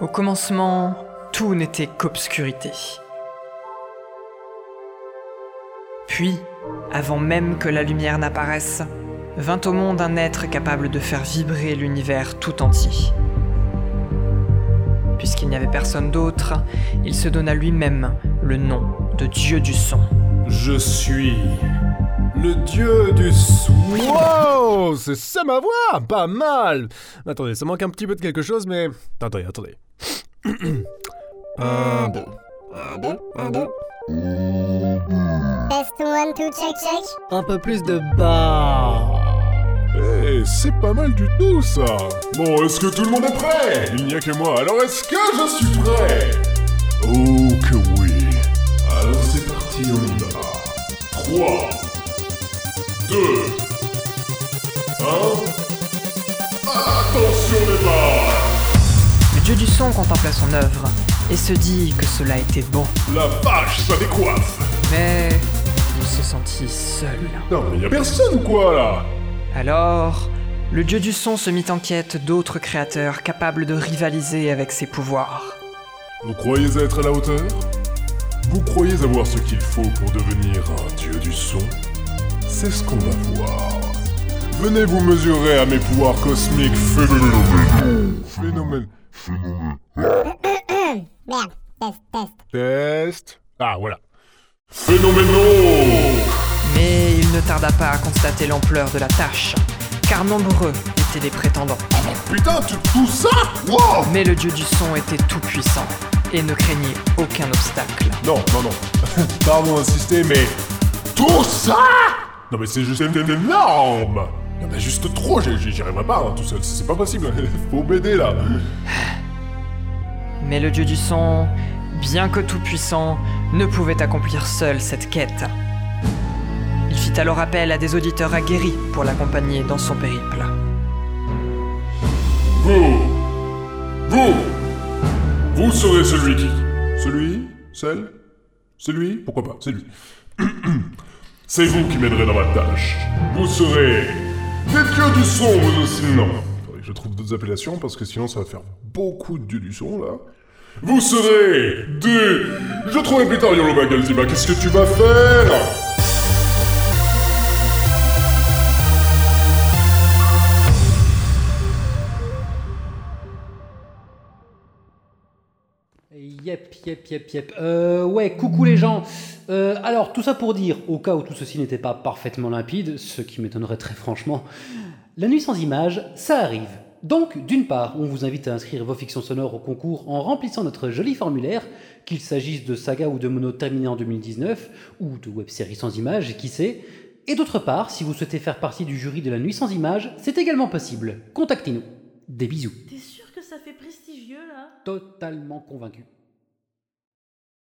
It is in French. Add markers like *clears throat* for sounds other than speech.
Au commencement, tout n'était qu'obscurité. Puis, avant même que la lumière n'apparaisse, vint au monde un être capable de faire vibrer l'univers tout entier. Puisqu'il n'y avait personne d'autre, il se donna lui-même le nom de Dieu du son. Je suis le dieu du son. Wow, c'est ça ma voix Pas mal Attendez, ça manque un petit peu de quelque chose, mais... Attendez, attendez. *coughs* un, deux, un, deux, un, deux. Test one, two, check, check. Un peu plus de bas. Eh, c'est pas mal du tout ça Bon, est-ce que tout le monde est prêt? Il n'y a que moi, alors est-ce que je suis prêt? Oh que oui Alors c'est parti, on y va 3 2 dieu du son contempla son œuvre et se dit que cela était bon. La vache, ça décoiffe Mais il se sentit seul. Non mais y a personne ou quoi là Alors, le dieu du son se mit en quête d'autres créateurs capables de rivaliser avec ses pouvoirs. Vous croyez être à la hauteur? Vous croyez avoir ce qu'il faut pour devenir un dieu du son? C'est ce qu'on va voir. Venez vous mesurer à mes pouvoirs cosmiques phénoménaux. Phénomène. Merde, test, test. Test. Ah voilà. Phénoménaux Mais il ne tarda pas à constater l'ampleur de la tâche, car nombreux étaient les prétendants. Putain, tu- tout ça? Wow Mais le dieu du son était tout puissant et ne craignait aucun obstacle. Non, non, non. *laughs* Pardon d'insister, mais. Tout ça? Non, mais c'est juste énorme Non, mais juste trop, j'y arriverai pas hein, tout seul, c'est pas possible. *laughs* Faut m'aider là. Mais le dieu du son, bien que tout puissant, ne pouvait accomplir seul cette quête. Il fit alors appel à des auditeurs aguerris pour l'accompagner dans son périple. Vous Vous Vous serez celui qui Celui Celle Celui Pourquoi pas C'est lui. *clears throat* C'est vous qui m'aiderez dans ma tâche. Vous serez dieux du son, vous aussi non. Je trouve d'autres appellations parce que sinon ça va faire beaucoup de dieux du son là. Vous serez des... Je trouverai plus tard Yolo Bagalziba, qu'est-ce que tu vas faire? Yep, yep, yep, yep. Euh, ouais, coucou les gens. Euh, alors, tout ça pour dire, au cas où tout ceci n'était pas parfaitement limpide, ce qui m'étonnerait très franchement, la nuit sans images, ça arrive. Donc, d'une part, on vous invite à inscrire vos fictions sonores au concours en remplissant notre joli formulaire, qu'il s'agisse de saga ou de mono terminé en 2019, ou de web-série sans images, qui sait. Et d'autre part, si vous souhaitez faire partie du jury de la nuit sans images, c'est également possible. Contactez-nous. Des bisous. Fait prestigieux là Totalement convaincu.